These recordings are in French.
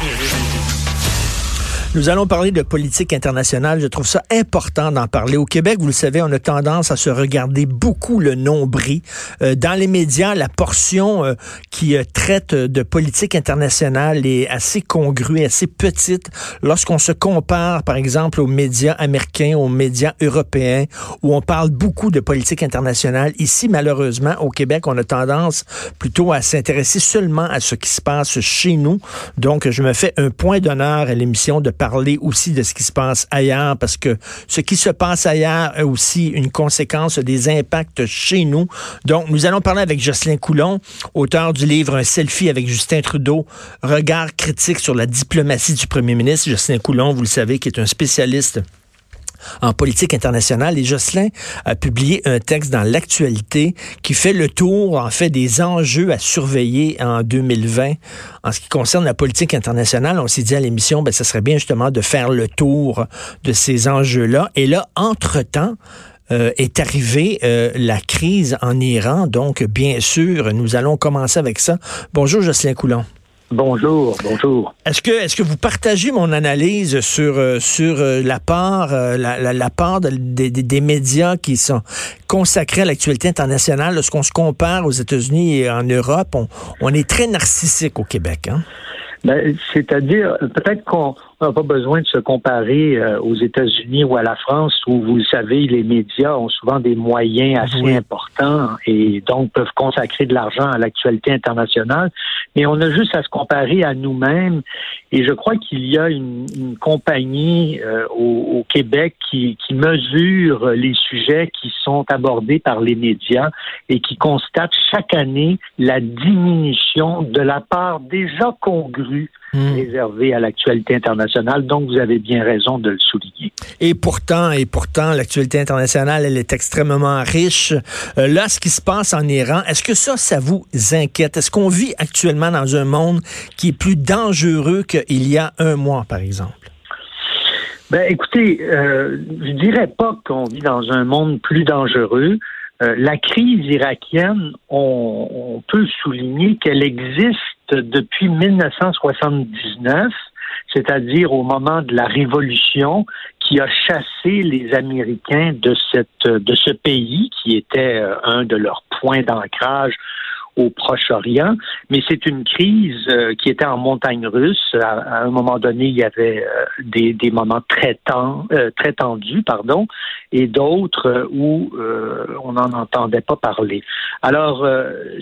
Mm-hmm. Nous allons parler de politique internationale. Je trouve ça important d'en parler. Au Québec, vous le savez, on a tendance à se regarder beaucoup le nombril. Euh, dans les médias, la portion euh, qui euh, traite de politique internationale est assez congrue, assez petite lorsqu'on se compare, par exemple, aux médias américains, aux médias européens, où on parle beaucoup de politique internationale. Ici, malheureusement, au Québec, on a tendance plutôt à s'intéresser seulement à ce qui se passe chez nous. Donc, je me fais un point d'honneur à l'émission de parler aussi de ce qui se passe ailleurs, parce que ce qui se passe ailleurs a aussi une conséquence des impacts chez nous. Donc, nous allons parler avec Jocelyn Coulon, auteur du livre Un selfie avec Justin Trudeau, regard critique sur la diplomatie du premier ministre. Jocelyn Coulon, vous le savez, qui est un spécialiste en politique internationale. Et Jocelyn a publié un texte dans l'actualité qui fait le tour, en fait, des enjeux à surveiller en 2020 en ce qui concerne la politique internationale. On s'est dit à l'émission, ben, ce serait bien justement de faire le tour de ces enjeux-là. Et là, entre-temps, euh, est arrivée euh, la crise en Iran. Donc, bien sûr, nous allons commencer avec ça. Bonjour, Jocelyn Coulon. Bonjour, bonjour. Est-ce que est-ce que vous partagez mon analyse sur euh, sur euh, la part euh, la, la, part des, des, médias qui sont consacrés à l'actualité internationale lorsqu'on se compare aux États-Unis et en Europe, on, on est très narcissique au Québec, hein? Ben, c'est-à-dire, peut-être qu'on n'a pas besoin de se comparer euh, aux États-Unis ou à la France, où vous le savez, les médias ont souvent des moyens assez importants et donc peuvent consacrer de l'argent à l'actualité internationale. Mais on a juste à se comparer à nous-mêmes. Et je crois qu'il y a une, une compagnie euh, au, au, Québec qui, qui mesure les sujets qui sont abordés par les médias et qui constate chaque année la diminution de la part déjà congrue Hmm. réservé à l'actualité internationale. Donc, vous avez bien raison de le souligner. Et pourtant, et pourtant, l'actualité internationale, elle est extrêmement riche. Euh, là, ce qui se passe en Iran, est-ce que ça, ça vous inquiète? Est-ce qu'on vit actuellement dans un monde qui est plus dangereux qu'il y a un mois, par exemple? Ben, écoutez, euh, je dirais pas qu'on vit dans un monde plus dangereux. Euh, la crise irakienne, on peut souligner qu'elle existe depuis 1979, c'est-à-dire au moment de la révolution qui a chassé les Américains de de ce pays qui était euh, un de leurs points d'ancrage au Proche-Orient, mais c'est une crise euh, qui était en montagne russe. À, un moment donné, il y avait euh, des, des, moments très, euh, très tendus, pardon, et d'autres où on n'en entendait pas parler. Alors,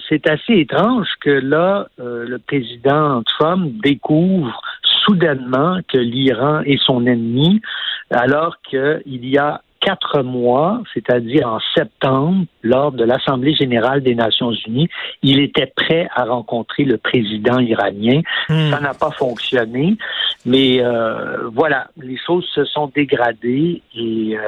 c'est assez étrange que là, le président Trump découvre soudainement que l'Iran est son ennemi, alors qu'il y a quatre mois, c'est-à-dire en septembre, lors de l'Assemblée générale des Nations unies, il était prêt à rencontrer le président iranien. Hmm. Ça n'a pas fonctionné, mais euh, voilà, les choses se sont dégradées et euh,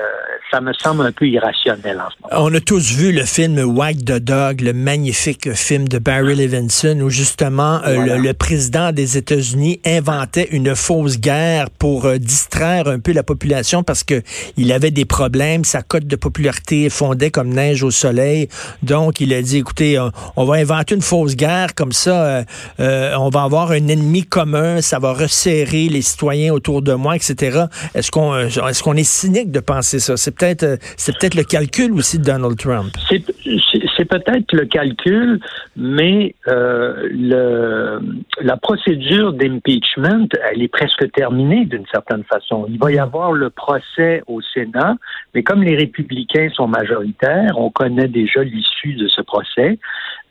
ça me semble un peu irrationnel en ce moment. On a tous vu le film White the Dog, le magnifique film de Barry Levinson, où justement euh, le, président des États-Unis inventait une fausse guerre pour distraire un peu la population parce que il avait des problème. Sa cote de popularité fondait comme neige au soleil. Donc, il a dit, écoutez, on, va inventer une fausse guerre comme ça. Euh, euh, on va avoir un ennemi commun. Ça va resserrer les citoyens autour de moi, etc. Est-ce qu'on euh, est-ce qu'on est cynique de penser ça? C'est peut-être c'est peut-être le calcul aussi de Donald Trump. C'est peut-être le calcul, mais le, la procédure d'impeachment, elle est presque terminée d'une certaine façon. Il va y avoir le procès au Sénat mais comme les républicains sont majoritaires, on connaît déjà l'issue de ce procès.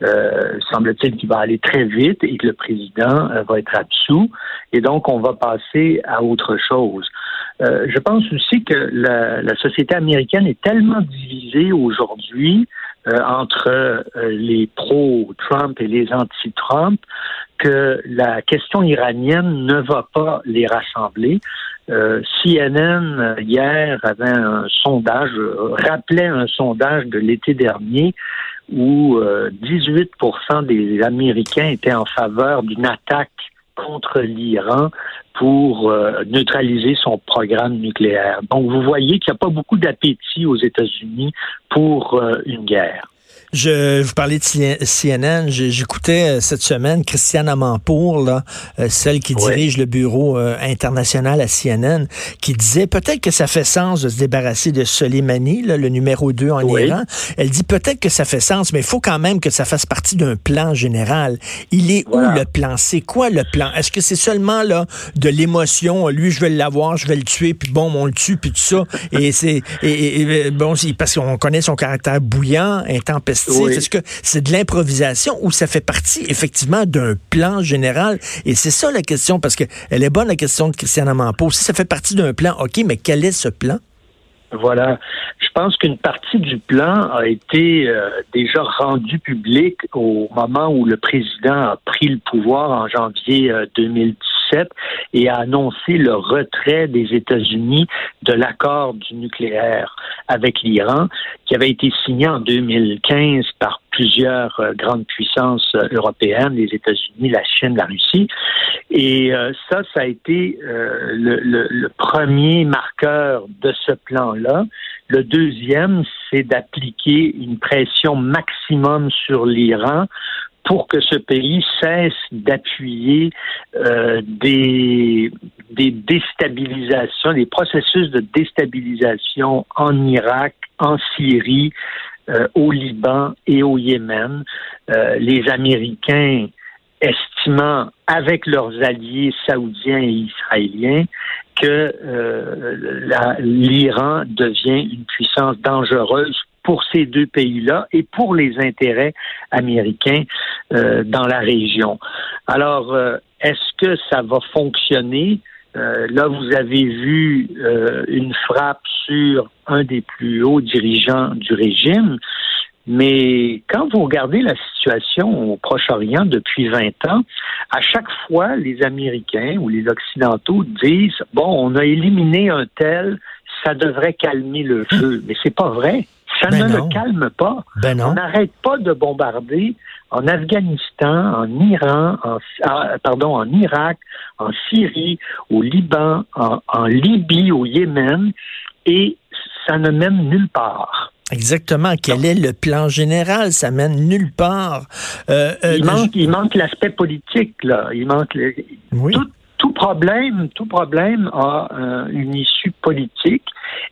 Euh, semble-t-il qu'il va aller très vite et que le président euh, va être absous. Et donc, on va passer à autre chose. Euh, je pense aussi que la, société américaine est tellement divisée aujourd'hui entre les pro-Trump et les anti-Trump que la question iranienne ne va pas les rassembler. Euh, CNN hier avait un sondage, rappelait un sondage de l'été dernier où 18% euh, des Américains étaient en faveur d'une attaque contre l'Iran pour euh, neutraliser son programme nucléaire. Donc vous voyez qu'il n'y a pas beaucoup d'appétit aux États-Unis pour une guerre. Je vous parlais de CNN. J'écoutais euh, cette semaine Christiane Amanpour, là, euh, celle qui dirige le bureau euh, international à CNN, qui disait peut-être que ça fait sens de se débarrasser de Soleimani, là, le numéro 2 en Iran. Elle dit peut-être que ça fait sens, mais il faut quand même que ça fasse partie d'un plan général. Il est où le plan? C'est quoi le plan? Est-ce que c'est seulement là de l'émotion? Lui, je vais l'avoir, je vais le tuer, puis bon, on le tue, puis tout ça. Et c'est et, bon, parce qu'on connaît son caractère bouillant, intempestif est-ce que c'est de l'improvisation ou ça fait partie effectivement d'un plan général? Et c'est ça la question, parce qu'elle est bonne la question de Christiane Amanpo. Si ça fait partie d'un plan, OK, mais quel est ce plan? Voilà. Je pense qu'une partie du plan a été euh, déjà rendue publique au moment où le président a pris le pouvoir en janvier euh, 2017 et a annoncé le retrait des États-Unis de l'accord du nucléaire avec l'Iran, qui avait été signé en 2015 par plusieurs euh, grandes puissances euh, européennes, les États-Unis, la Chine, la Russie. Et euh, ça, ça a été le, premier marqueur de ce plan-là. Le deuxième, c'est d'appliquer une pression maximum sur l'Iran pour que ce pays cesse d'appuyer euh, des, déstabilisations, des processus de déstabilisation en Irak, en Syrie, euh, au Liban et au Yémen. Euh, les Américains estimant avec leurs alliés saoudiens et israéliens que l'Iran devient une puissance dangereuse pour ces deux pays-là et pour les intérêts américains euh, dans la région. Alors, euh, est-ce que ça va fonctionner? Euh, là, vous avez vu une frappe sur un des plus hauts dirigeants du régime, mais quand vous regardez la situation au Proche-Orient depuis 20 ans, à chaque fois, les Américains ou les Occidentaux disent, bon, on a éliminé un tel, ça devrait calmer le feu. Mais c'est pas vrai. Ça ben ne le calme pas. Ben on n'arrête pas de bombarder en Afghanistan, en Iran, en, ah, pardon, en Irak, en Syrie, au Liban, en, Libye, au Yémen, et ça ne mène nulle part. Exactement. Quel est le plan général? Ça mène nulle part. Euh, euh, il, manque, il manque l'aspect politique, là. Il manque tout, tout, problème, tout problème a euh, une issue politique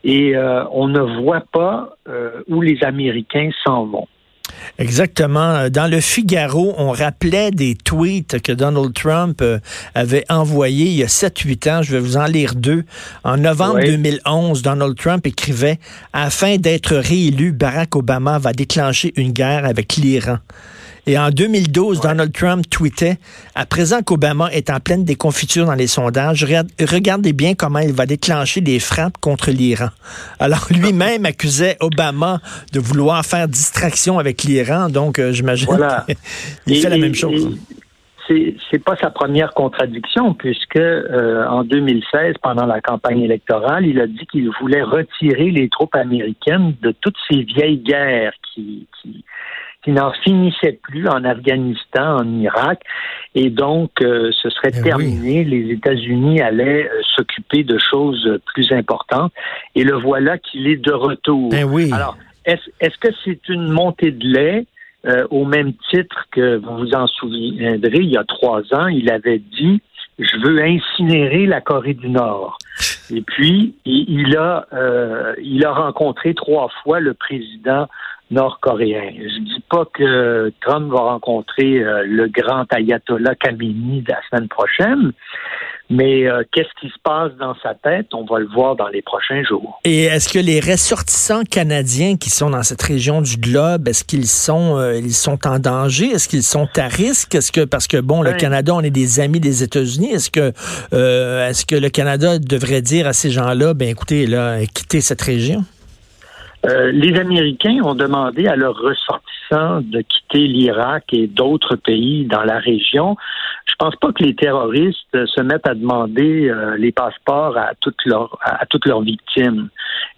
et euh, on ne voit pas euh, où les Américains s'en vont. Exactement. Dans le Figaro, on rappelait des tweets que Donald Trump avait envoyés il y a 7-8 ans. Je vais vous en lire deux. En novembre 2011, Donald Trump écrivait Afin d'être réélu, Barack Obama va déclencher une guerre avec l'Iran. Et en 2012, Donald Trump tweetait À présent qu'Obama est en pleine déconfiture dans les sondages, regardez bien comment il va déclencher des frappes contre l'Iran. Alors lui-même accusait Obama de vouloir faire distraction avec l'Iran. Donc, euh, j'imagine qu'il fait la même chose. c'est pas sa première contradiction puisque euh, en 2016 pendant la campagne électorale il a dit qu'il voulait retirer les troupes américaines de toutes ces vieilles guerres qui, qui qui n'en finissait plus en Afghanistan, en Irak, et donc euh, ce serait eh terminé. Les États-Unis allaient euh, s'occuper de choses plus importantes, et le voilà qu'il est de retour. Eh oui. Alors, est-ce que c'est une montée de lait? Euh, au même titre que vous vous en souviendrez, il y a trois ans, il avait dit je veux incinérer la Corée du Nord. Et puis, il, a, il a rencontré trois fois le président nord-coréen. Je dis pas que Trump va rencontrer euh, le grand ayatollah Khamenei la semaine prochaine, mais euh, qu'est-ce qui se passe dans sa tête, on va le voir dans les prochains jours. Et est-ce que les ressortissants canadiens qui sont dans cette région du globe, est-ce qu'ils sont euh, ils sont en danger? Est-ce qu'ils sont à risque? Est-ce que parce que bon, le Canada, on est des amis des États-Unis, est-ce que est-ce que le Canada devrait dire à ces gens-là, ben écoutez, là, quittez cette région? Euh, les Américains ont demandé à leurs ressortissants de quitter l'Irak et d'autres pays dans la région. Je pense pas que les terroristes se mettent à demander euh, les passeports à toutes leurs à toutes leurs victimes.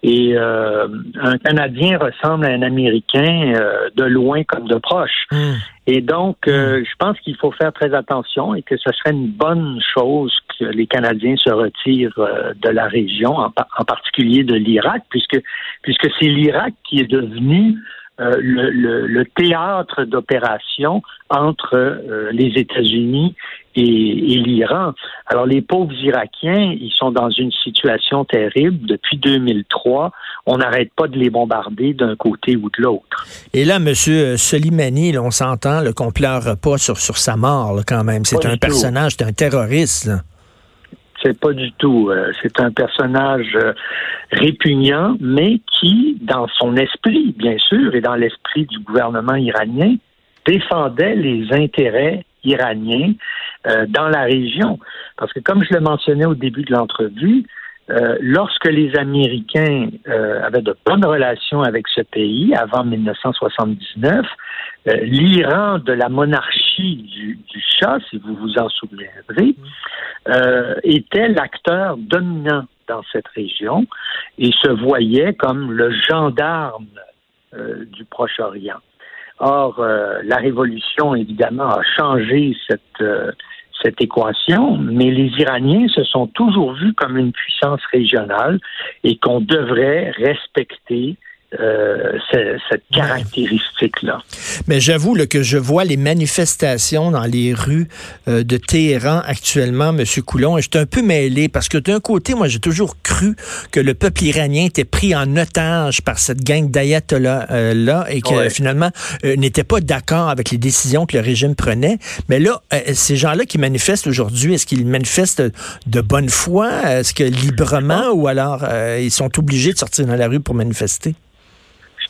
Et euh, un Canadien ressemble à un Américain de loin comme de proche. Hmm. Et donc, hmm. je pense qu'il faut faire très attention et que ce serait une bonne chose que les Canadiens se retirent de la région, en, en particulier de l'Irak, puisque puisque c'est l'Irak qui est devenu euh, le, théâtre d'opération entre euh, les États-Unis et, l'Iran. Alors les pauvres Irakiens, ils sont dans une situation terrible depuis 2003. On n'arrête pas de les bombarder d'un côté ou de l'autre. Et là, Monsieur Solimani, on s'entend qu'on pleure pas sur, sur sa mort quand même. C'est un personnage, c'est un terroriste. C'est pas du tout. Euh, c'est un personnage euh, répugnant, mais qui, dans son esprit, bien sûr, et dans l'esprit du gouvernement iranien, défendait les intérêts iraniens euh, dans la région. Parce que, comme je le mentionnais au début de l'entrevue, lorsque les Américains avaient de bonnes relations avec ce pays avant 1979, euh, l'Iran de la monarchie du, du, Shah, si vous vous en souviendrez, était l'acteur dominant dans cette région et se voyait comme le gendarme du Proche-Orient. Or, la révolution, évidemment, a changé cette équation, mais les Iraniens se sont toujours vus comme une puissance régionale et qu'on devrait respecter euh, cette caractéristique-là. Mais j'avoue que je vois les manifestations dans les rues euh, de Téhéran actuellement, M. Coulon, et je suis un peu mêlé parce que d'un côté, moi, j'ai toujours cru que le peuple iranien était pris en otage par cette gang d'ayatollahs-là et que finalement euh, n'était pas d'accord avec les décisions que le régime prenait. Mais là, ces gens-là qui manifestent aujourd'hui, est-ce qu'ils manifestent de bonne foi? Est-ce que librement ou alors ils sont obligés de sortir dans la rue pour manifester?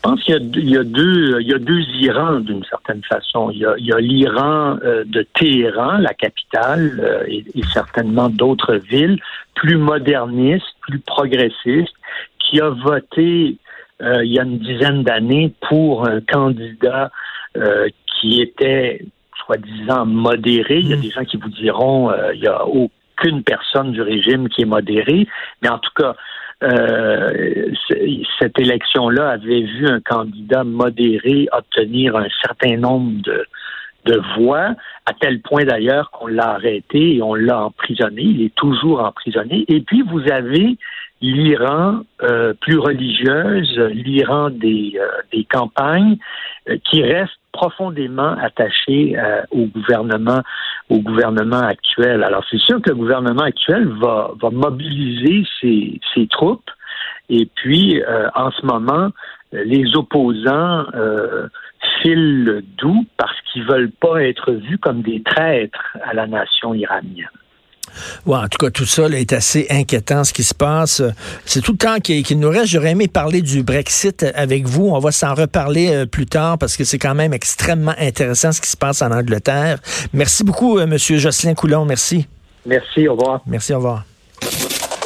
Je pense qu'il y, a deux, il y a deux Irans d'une certaine façon. Il y a, l'Iran euh, de Téhéran, la capitale, euh, et, certainement d'autres villes plus modernistes, plus progressistes, qui a voté euh, il y a une dizaine d'années pour un candidat qui était soi-disant modéré. Il y a mm. des gens qui vous diront il y a aucune personne du régime qui est modérée, mais en tout cas euh, cette élection-là avait vu un candidat modéré obtenir un certain nombre de, de voix, à tel point d'ailleurs qu'on l'a arrêté et on l'a emprisonné. Il est toujours emprisonné. Et puis vous avez l'Iran euh, plus religieuse, l'Iran des, euh, des campagnes, qui reste profondément attaché au gouvernement au gouvernement actuel. Alors c'est sûr que le gouvernement actuel va, va mobiliser ses, ses troupes et puis euh, en ce moment les opposants euh, filent doux parce qu'ils veulent pas être vus comme des traîtres à la nation iranienne. Ouais, en tout cas, tout ça est assez inquiétant ce qui se passe. C'est tout le temps qu'il nous reste. J'aurais aimé parler du Brexit avec vous. On va s'en reparler euh, plus tard parce que c'est quand même extrêmement intéressant ce qui se passe en Angleterre. Merci beaucoup, euh, Monsieur Jocelyn Coulon. Merci. Merci, au revoir. Merci, au revoir.